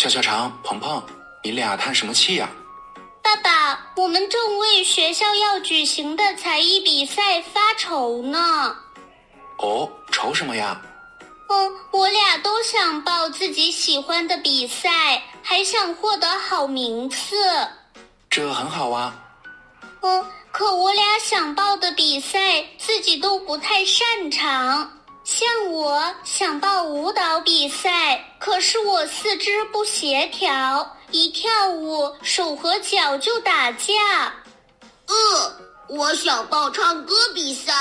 小小肠、鹏鹏，你俩叹什么气呀？爸爸，我们正为学校要举行的才艺比赛发愁呢。哦，愁什么呀？嗯，我俩都想报自己喜欢的比赛，还想获得好名次。这很好啊。嗯，可我俩想报的比赛自己都不太擅长。像我想报舞蹈比赛，可是我四肢不协调，一跳舞手和脚就打架。呃，我想报唱歌比赛，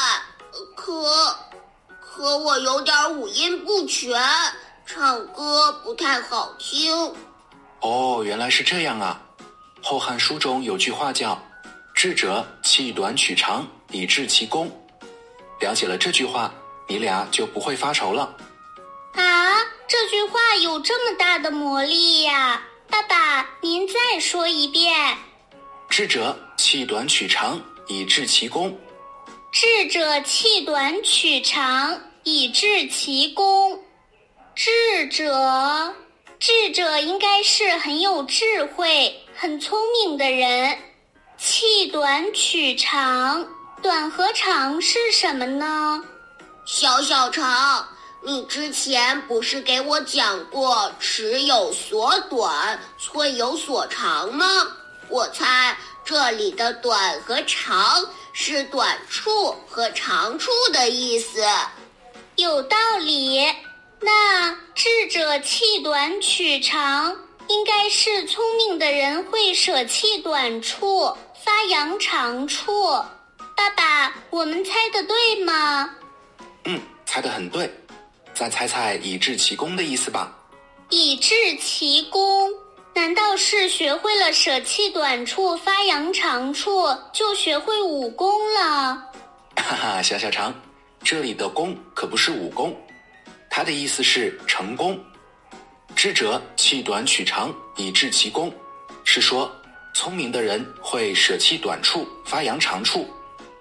可可我有点五音不全，唱歌不太好听。哦，原来是这样啊。《后汉书》中有句话叫“智者气短取长，以致其功”。了解了这句话。你俩就不会发愁了，啊！这句话有这么大的魔力呀！爸爸，您再说一遍。智者气短取长，以致其功。智者气短取长，以致其功。智者，智者应该是很有智慧、很聪明的人。气短取长，短和长是什么呢？小小肠，你之前不是给我讲过“尺有所短，寸有所长”吗？我猜这里的“短”和“长”是短处和长处的意思。有道理。那智者弃短取长，应该是聪明的人会舍弃短处，发扬长处。爸爸，我们猜的对吗？嗯，猜得很对，再猜猜“以致其功”的意思吧。以致其功，难道是学会了舍弃短处，发扬长处，就学会武功了？哈哈，小小肠，这里的“功”可不是武功，它的意思是成功。智者弃短取长，以致其功，是说聪明的人会舍弃短处，发扬长处，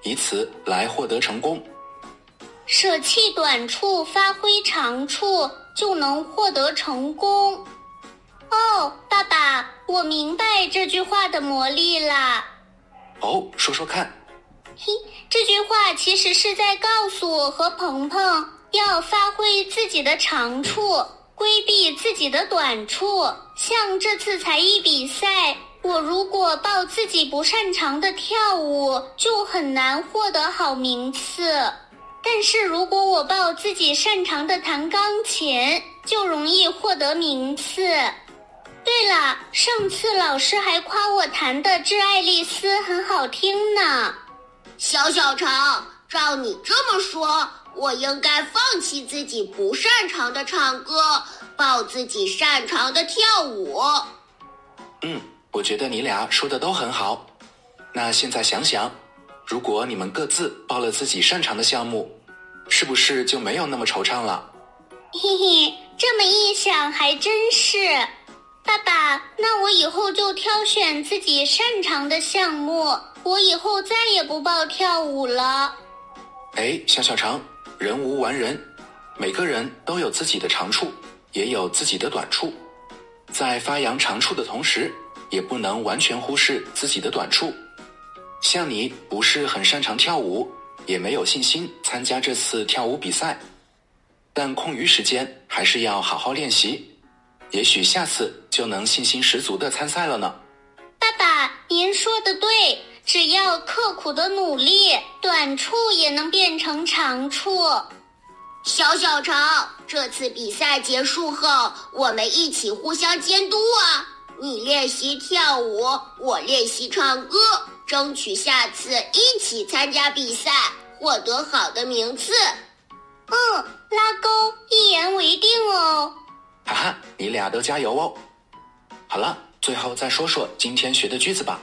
以此来获得成功。舍弃短处，发挥长处，就能获得成功。哦，爸爸，我明白这句话的魔力啦。哦，说说看。嘿，这句话其实是在告诉我和鹏鹏要发挥自己的长处，规避自己的短处。像这次才艺比赛，我如果报自己不擅长的跳舞，就很难获得好名次。但是如果我报自己擅长的弹钢琴，就容易获得名次。对了，上次老师还夸我弹的《致爱丽丝》很好听呢。小小肠，照你这么说，我应该放弃自己不擅长的唱歌，报自己擅长的跳舞。嗯，我觉得你俩说的都很好。那现在想想。如果你们各自报了自己擅长的项目，是不是就没有那么惆怅了？嘿嘿，这么一想还真是。爸爸，那我以后就挑选自己擅长的项目，我以后再也不报跳舞了。哎，小小肠，人无完人，每个人都有自己的长处，也有自己的短处，在发扬长处的同时，也不能完全忽视自己的短处。像你不是很擅长跳舞，也没有信心参加这次跳舞比赛，但空余时间还是要好好练习，也许下次就能信心十足的参赛了呢。爸爸，您说的对，只要刻苦的努力，短处也能变成长处。小小肠，这次比赛结束后，我们一起互相监督啊！你练习跳舞，我练习唱歌。争取下次一起参加比赛，获得好的名次。嗯，拉钩，一言为定哦。哈哈，你俩都加油哦。好了，最后再说说今天学的句子吧。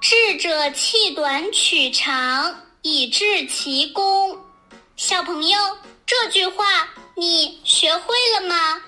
智者气短取长，以致其功。小朋友，这句话你学会了吗？